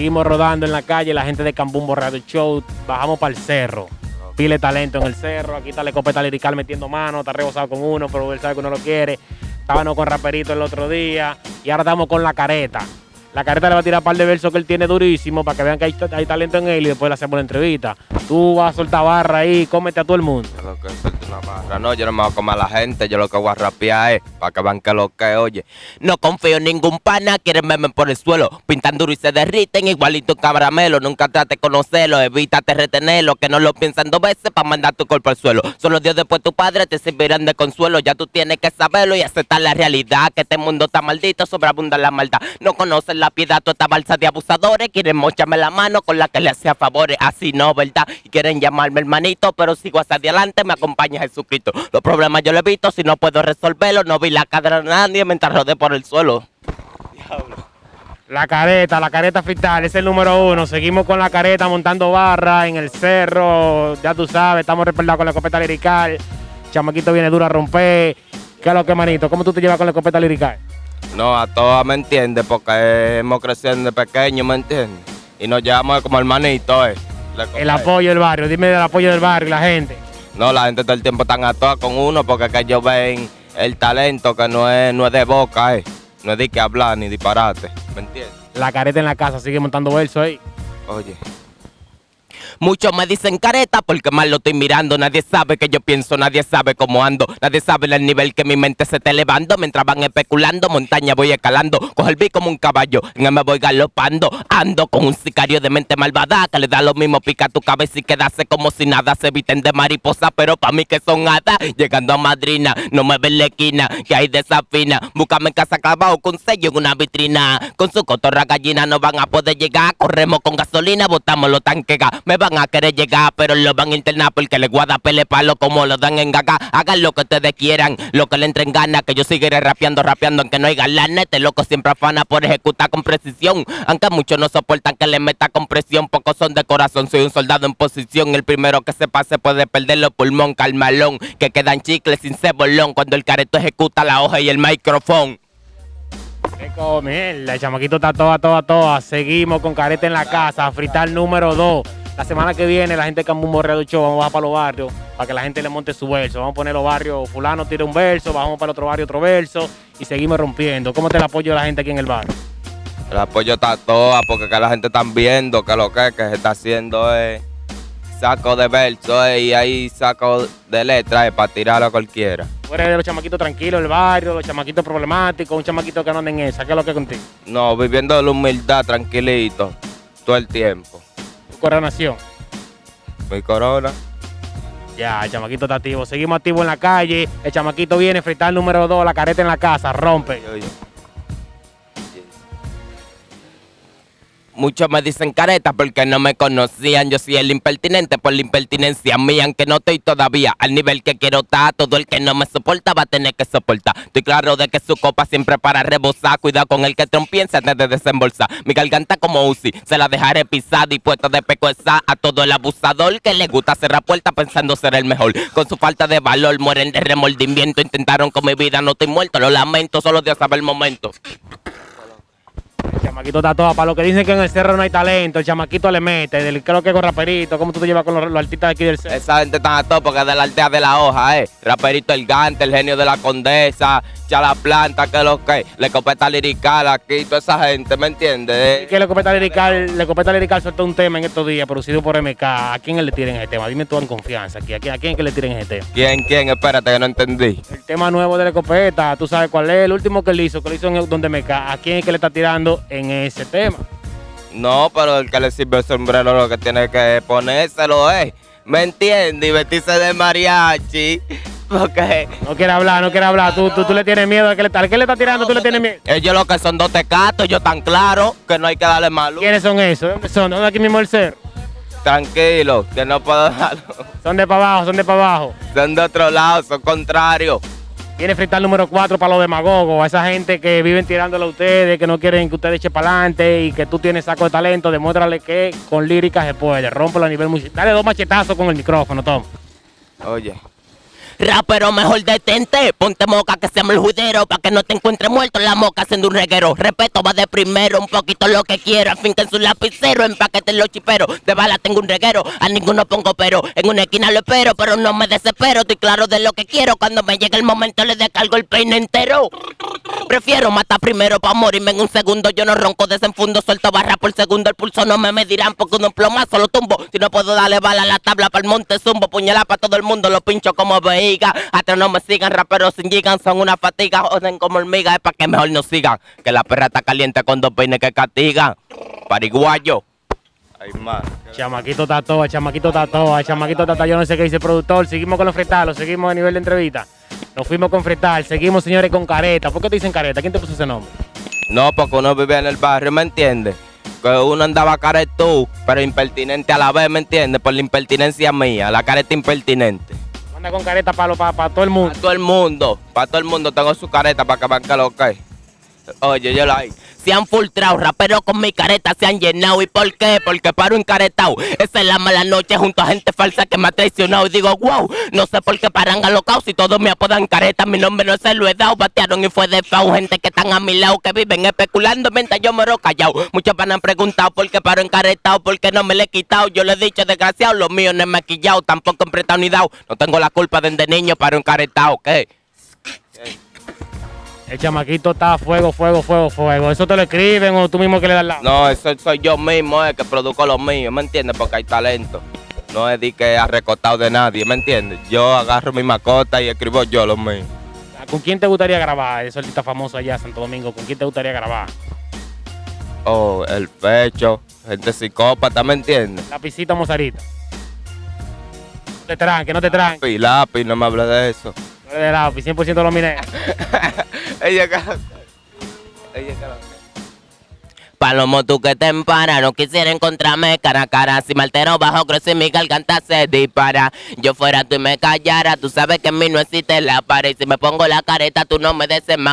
Seguimos rodando en la calle, la gente de Cambumbo Radio Show. Bajamos para el cerro. Pile talento en el cerro. Aquí está la escopeta lirical metiendo mano. Está rebosado con uno, pero él sabe que uno lo quiere. Estábamos con Raperito el otro día. Y ahora estamos con la careta. La careta le va a tirar un par de versos que él tiene durísimo para que vean que hay, hay talento en él y después le hacemos la entrevista. Tú vas a soltar barra ahí, cómete a todo el mundo. No, yo no me voy a comer a la gente, yo lo que voy a rapear es para que vean que lo que oye. No confío en ningún pana, quieren verme por el suelo, pintan duro y se derriten, igualito un caramelo, nunca trate de conocerlo, evítate retenerlo, que no lo piensan dos veces para mandar tu cuerpo al suelo. Solo Dios después tu padre te servirán de consuelo, ya tú tienes que saberlo y aceptar la realidad, que este mundo está maldito, sobreabunda la maldad. No conocen la piedad, toda esta balsa de abusadores, quieren mocharme la mano con la que le hacía favores, así no, ¿verdad? Y quieren llamarme hermanito, pero sigo hacia adelante, me acompaña Jesucristo. Los problemas yo lo he visto, si no puedo resolverlos, no vi la cadera de nadie mientras rodé por el suelo. La careta, la careta frital, es el número uno. Seguimos con la careta montando barra en el cerro. Ya tú sabes, estamos respaldados con la escopeta lirical. Chamaquito viene duro a romper. ¿Qué es lo que, manito? ¿Cómo tú te llevas con la escopeta lirical? No, a todas me entiende, porque hemos crecido de pequeño, ¿me entiendes? Y nos llevamos como hermanitos, ¿eh? El apoyo del barrio. Dime del apoyo del barrio y la gente. No, la gente todo el tiempo están a todas con uno porque que ellos ven el talento que no es, no es de boca, ¿eh? No es de que hablar ni disparate, ¿me entiendes? La careta en la casa sigue montando versos ahí. Oye. Muchos me dicen careta porque mal lo estoy mirando. Nadie sabe que yo pienso, nadie sabe cómo ando. Nadie sabe el nivel que mi mente se está elevando. Mientras van especulando, montaña voy escalando. Coge el beat como un caballo, en me voy galopando. Ando con un sicario de mente malvada que le da lo mismo, pica tu cabeza y quedarse como si nada. Se eviten de mariposa, pero pa' mí que son hadas. Llegando a madrina, no me ven la esquina, que hay desafina. Búscame en casa clavado con sello en una vitrina. Con su cotorra gallina no van a poder llegar. Corremos con gasolina, botamos los tanques van a querer llegar, pero lo van a internar porque le guarda pele palo como lo dan en gaga. Hagan lo que ustedes quieran, lo que le entren ganas, que yo seguiré rapeando, rapeando, aunque no haya lana. Este loco siempre afana por ejecutar con precisión. Aunque muchos no soportan que le meta con presión, pocos son de corazón. Soy un soldado en posición, el primero que se pase puede perder los pulmón, calmalón, que quedan chicles sin cebolón cuando el careto ejecuta la hoja y el micrófono. Qué comer. El chamaquito está toda, toda, toda. Seguimos con careta en la casa. Frital número 2. La semana que viene, la gente de Cambumbo Radio Show, vamos a bajar para los barrios para que la gente le monte su verso. Vamos a poner los barrios, fulano tira un verso, bajamos para el otro barrio otro verso y seguimos rompiendo. ¿Cómo te el apoyo de la gente aquí en el barrio? El apoyo está toda porque que la gente está viendo que lo que, que se está haciendo es saco de verso eh, y ahí saco de letra eh, para tirarlo a cualquiera. Tú eres de los chamaquitos tranquilos del barrio, los chamaquitos problemáticos, un chamaquito que no anda en esa. ¿Qué es lo que contigo? No, viviendo la humildad tranquilito todo el tiempo. Coronación. Mi corona. Ya, el chamaquito está activo. Seguimos activos en la calle. El chamaquito viene, frital número 2, la careta en la casa, rompe. Oye. Muchos me dicen careta porque no me conocían. Yo soy el impertinente por la impertinencia mía, aunque no estoy todavía al nivel que quiero estar. Todo el que no me soporta va a tener que soportar. Estoy claro de que su copa siempre para rebosar. Cuidado con el que trompiense antes de desembolsar. Mi garganta como Uzi, se la dejaré pisada y puesta de pecoesa a todo el abusador que le gusta cerrar puertas pensando ser el mejor. Con su falta de valor mueren de remordimiento. Intentaron con mi vida, no estoy muerto, lo lamento, solo Dios sabe el momento. El chamaquito está todo. Para los que dicen que en el cerro no hay talento, el chamaquito le mete. Del, ¿Qué es lo que es con raperito? ¿Cómo tú te llevas con los, los artistas de aquí del cerro? Esa gente está a todo porque es de la aldea de la hoja, eh. Raperito el Gante, el genio de la condesa, la planta, que lo que, la escopeta lirical aquí, toda esa gente, ¿me entiendes? Eh, que la escopeta lirical, la escopeta lirical soltó un tema en estos días producido por MK. ¿A quién le tiren ese tema? Dime tú en confianza aquí. ¿A quién, a quién es que le tiren ese tema? ¿Quién, quién? Espérate que no entendí. El tema nuevo de la escopeta, tú sabes cuál es, el último que le hizo, que lo hizo en donde MK. ¿A quién es que le está tirando en ese tema? No, pero el que le sirve el sombrero lo que tiene que ponérselo es, ¿me entiendes? Y vestirse de mariachi, porque No quiere hablar, no quiere hablar. Tú, tú, tú le tienes miedo. ¿A qué le, al que le está tirando? ¿Tú le tienes miedo? ellos lo que son dos tecatos, ellos tan claros que no hay que darle malo. ¿Quiénes son esos? ¿De ¿Dónde son? ¿Dónde aquí mismo el cerro? Tranquilo, que no puedo darlo. Son de para abajo, son de para abajo. Son de otro lado, son contrarios. Tiene frital número 4 para los demagogos, a esa gente que viven tirándole a ustedes, que no quieren que ustedes echen para adelante y que tú tienes saco de talento, demuéstrale que con lírica se puede. Rómpelo a nivel musical. Dale dos machetazos con el micrófono, Tom. Oye. Rapero mejor detente, ponte moca que seamos el juidero, pa' que no te encuentres muerto en la moca haciendo un reguero. Respeto va de primero, un poquito lo que quiero, al fin que en su lapicero, empaqueten los chiperos. De bala tengo un reguero, a ninguno pongo pero, en una esquina lo espero, pero no me desespero, estoy claro de lo que quiero, cuando me llegue el momento le descargo el peine entero. Prefiero matar primero pa' morirme en un segundo. Yo no ronco, desenfundo, suelto barra por segundo. El pulso no me medirán porque un plomazo lo tumbo. Si no puedo darle bala a la tabla para el monte zumbo, puñalada para todo el mundo, lo pincho como Hasta no me sigan, raperos sin gigan, son una fatiga, joden como hormiga, es pa' que mejor no sigan. Que la perra está caliente con dos peines que castigan. Pariguayo. Hay más. Chamaquito Tatoa, chamaquito Tatoa, chamaquito Tatoa, yo no sé qué dice el productor. Seguimos con los fretalos, seguimos a nivel de entrevista. Nos fuimos con fretal, seguimos señores con careta. ¿Por qué te dicen careta? ¿Quién te puso ese nombre? No, porque uno vive en el barrio, ¿me entiendes? Que uno andaba caretú, pero impertinente a la vez, ¿me entiendes? Por la impertinencia mía, la careta impertinente. Anda con careta para para todo el mundo. Para todo el mundo, para todo el mundo tengo su careta para que que lo que. Oye, yo la se han filtrado, raperos con mi careta se han llenado. ¿Y por qué? Porque paro encaretado. Esa es la mala noche junto a gente falsa que me ha traicionado. Y digo, wow, no sé por qué paran alocados si todos me apodan careta. Mi nombre no se lo he dado. Batearon y fue de fao. Gente que están a mi lado, que viven especulando mientras yo moro callado. Muchos van han preguntado por qué paro encaretado, por qué no me le he quitado. Yo le he dicho, desgraciado, lo mío no he maquillado, tampoco he prestado ni dado. No tengo la culpa desde niño paro encaretado, ¿qué? El chamaquito está fuego, fuego, fuego, fuego. ¿Eso te lo escriben o tú mismo que le das la? No, eso soy yo mismo, es que produzco lo mío, ¿me entiendes? Porque hay talento. No es de que ha recortado de nadie, ¿me entiendes? Yo agarro mi mascota y escribo yo lo mío. ¿Con quién te gustaría grabar? Ese artista famoso allá en Santo Domingo. ¿Con quién te gustaría grabar? Oh, el pecho, gente psicópata, ¿me entiendes? La pisita mozarita. No te tranque, no te tranque. Lápiz, lápiz, no me hables de eso. No de lápiz, 100% lo miré. Ella cara. Ella cara. Palomo, tú que te empara, no quisiera encontrarme cara a cara. Si me altero bajo y mi garganta se dispara. Yo fuera tú y me callara, tú sabes que en mí no existe la pared. Si me pongo la careta, tú no me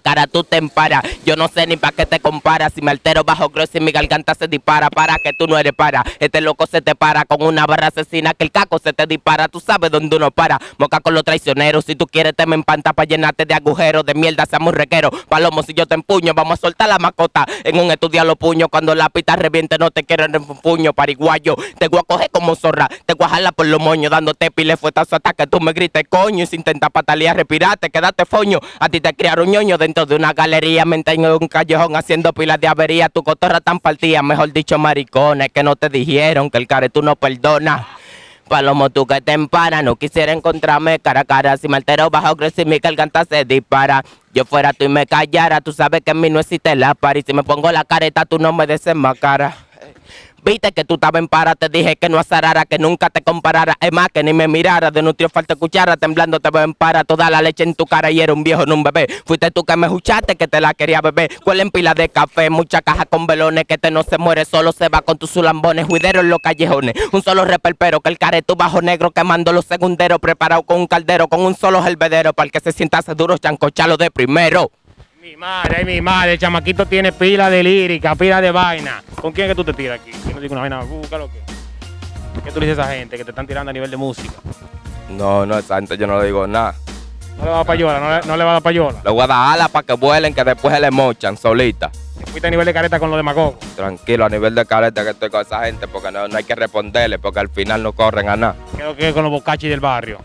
cara, tú te emparas. Yo no sé ni para qué te comparas. Si me altero bajo y mi garganta se dispara, para que tú no eres para. Este loco se te para con una barra asesina que el caco se te dispara. Tú sabes dónde uno para. Moca con los traicioneros. Si tú quieres, te me empanta para llenarte de agujeros, de mierda, seamos requeros. Palomo, si yo te empuño, vamos a soltar la mascota. En un estudio lo cuando la pita reviente, no te quiero en puño, pariguayo. Te voy a coger como zorra, te voy a jalar por los moños, dándote pile fuetazo hasta que tú me grites coño. Y si intentas patalear, respirate, quédate foño. A ti te criaron ñoño dentro de una galería, me en un callejón haciendo pilas de avería. Tu cotorra tan partida, mejor dicho, maricones, que no te dijeron que el care tú no perdonas. Palomo, tú que te empara, no quisiera encontrarme cara a cara. Si me altero bajo y mi garganta se dispara. Yo fuera tú y me callara, tú sabes que en mí no existe la par. Y si me pongo la careta, tú no me des más cara. Viste que tú estabas en para, te dije que no azarara, que nunca te comparara. Es más, que ni me mirara, de nutrio falta cuchara, temblando te veo en para, toda la leche en tu cara y era un viejo, no un bebé. Fuiste tú que me escuchaste, que te la quería beber. Cuál en pila de café, mucha caja con velones, que te no se muere, solo se va con tus sulambones, juidero en los callejones. Un solo reperpero, que el careto bajo negro quemando los segunderos, preparado con un caldero, con un solo helvedero, para el que se sientase duro, chancochalo de primero. Mi madre, mi madre, el chamaquito tiene pila de lírica, pila de vaina. ¿Con quién es que tú te tiras aquí? Yo no digo una vaina, búscalo que. ¿Qué tú le dices a esa gente que te están tirando a nivel de música? No, no, esa gente yo no le digo nada. No le va a dar payola, no le, no le va a dar payola. Le voy a dar alas para que vuelen, que después se le mochan solita. fuiste a nivel de careta con lo de Macoco? Tranquilo, a nivel de careta que estoy con esa gente, porque no, no hay que responderle, porque al final no corren a nada. ¿Qué es lo que es con los bocachis del barrio?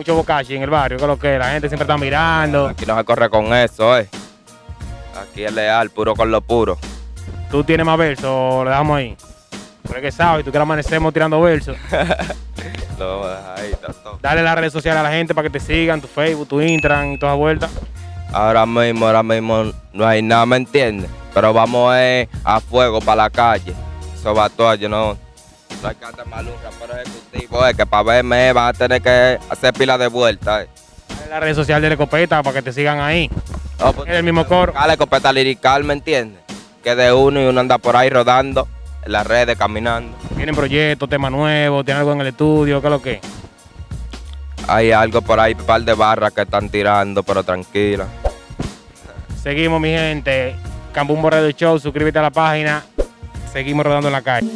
Mucho bocachi en el barrio, que lo que la gente siempre está mirando. Aquí no se corre con eso, eh. Aquí es leal, puro con lo puro. ¿Tú tienes más versos le dejamos ahí? Pero que sabes, tú quieres amanecemos tirando versos. lo ahí, Dale las redes sociales a la gente para que te sigan, tu Facebook, tu Instagram y toda vuelta. Ahora mismo, ahora mismo no hay nada, ¿me entiendes? Pero vamos eh, a fuego para la calle. Eso va todo, yo no no hay que hacer mal un rapero ejecutivo, es que para verme van a tener que hacer pila de vuelta. Eh. La red social de la escopeta para que te sigan ahí. No, pues, es el mismo coro. La escopeta lirical, ¿me entiendes? Que de uno y uno anda por ahí rodando en las redes, caminando. ¿Tienen proyectos, temas nuevos? ¿Tienen algo en el estudio? ¿Qué es lo que? Hay algo por ahí, un par de barras que están tirando, pero tranquila. Seguimos, mi gente. Cambumbo Radio Show, suscríbete a la página. Seguimos rodando en la calle.